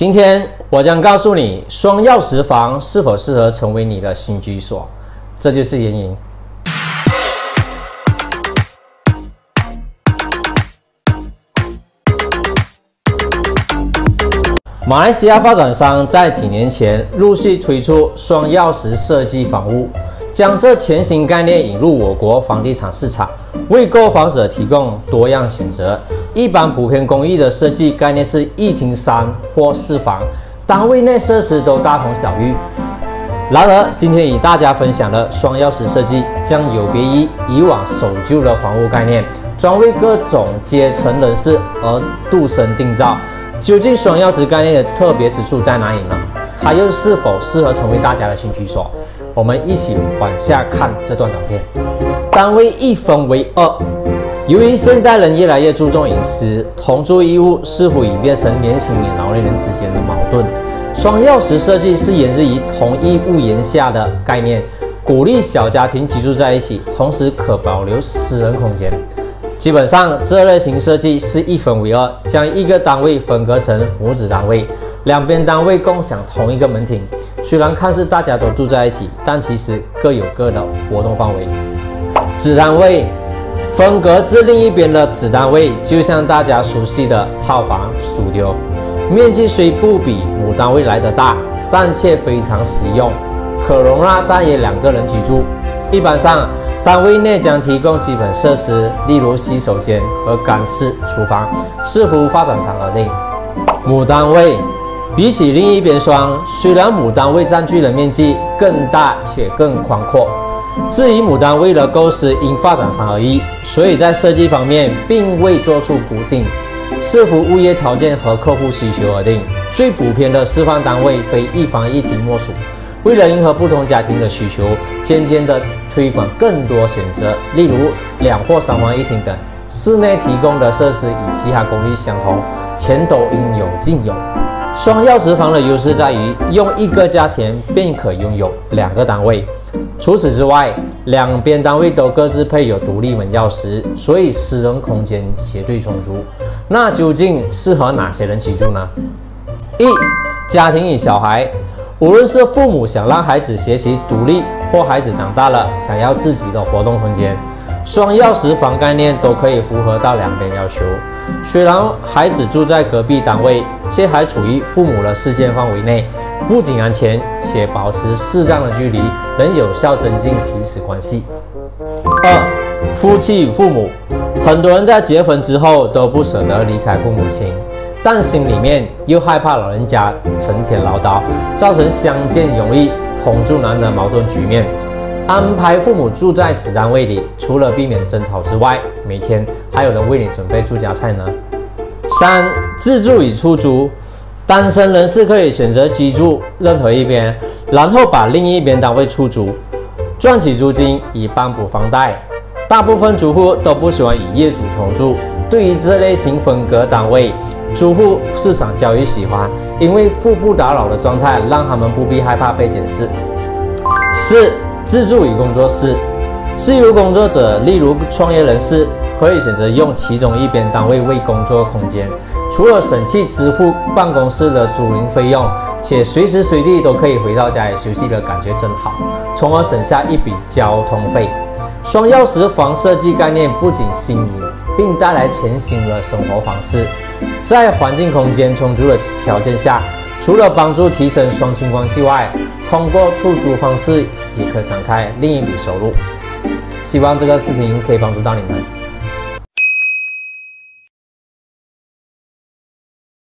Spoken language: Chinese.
今天我将告诉你，双钥匙房是否适合成为你的新居所。这就是原因。马来西亚发展商在几年前陆续推出双钥匙设计房屋。将这全新概念引入我国房地产市场，为购房者提供多样选择。一般普遍公寓的设计概念是一厅三或四房，单位内设施都大同小异。然而，今天与大家分享的双钥匙设计将有别于以往守旧的房屋概念，专为各种阶层人士而度身定造。究竟双钥匙概念的特别之处在哪里呢？它又是否适合成为大家的新居所？我们一起往下看这段短片。单位一分为二。由于现代人越来越注重隐私，同住一屋似乎已变成年轻人、老年人之间的矛盾。双钥匙设计是源自于同一屋檐下的概念，鼓励小家庭居住在一起，同时可保留私人空间。基本上，这类型设计是一分为二，将一个单位分割成母子单位，两边单位共享同一个门厅。虽然看似大家都住在一起，但其实各有各的活动范围。子单位分隔至另一边的子单位，就像大家熟悉的套房、主流，面积虽不比母单位来得大，但却非常实用，可容纳大约两个人居住。一般上，单位内将提供基本设施，例如洗手间和干式厨房，视乎发展商而定。母单位。比起另一边双，虽然母单位占据的面积更大且更宽阔，至于母单位的构思因发展商而异，所以在设计方面并未做出固定，视乎物业条件和客户需求而定。最普遍的示范单位非一房一厅莫属。为了迎合不同家庭的需求，渐渐地推广更多选择，例如两或三房一厅等。室内提供的设施与其他公寓相同，钱都应有尽有。双钥匙房的优势在于，用一个价钱便可拥有两个单位。除此之外，两边单位都各自配有独立门钥匙，所以私人空间绝对充足。那究竟适合哪些人居住呢？一、家庭与小孩，无论是父母想让孩子学习独立，或孩子长大了想要自己的活动空间。双钥匙房概念都可以符合到两边要求。虽然孩子住在隔壁单位，却还处于父母的视线范围内，不仅安全，且保持适当的距离，能有效增进彼此关系。二、夫妻与父母，很多人在结婚之后都不舍得离开父母亲，但心里面又害怕老人家成天唠叨，造成相见容易同住难的矛盾局面。安排父母住在子单位里，除了避免争吵之外，每天还有人为你准备住家菜呢。三、自住与出租，单身人士可以选择居住任何一边，然后把另一边单位出租，赚取租金以帮补房贷。大部分租户都不喜欢与业主同住，对于这类型分隔单位，租户市场较为喜欢，因为互不打扰的状态让他们不必害怕被检视。四。自助与工作室，自由工作者，例如创业人士，可以选择用其中一边单位为工作空间，除了省去支付办公室的租赁费用，且随时随地都可以回到家里休息的感觉真好，从而省下一笔交通费。双钥匙房设计概念不仅新颖，并带来全新的生活方式，在环境空间充足的条件下。除了帮助提升双亲关系外，通过出租方式也可展开另一笔收入。希望这个视频可以帮助到你们。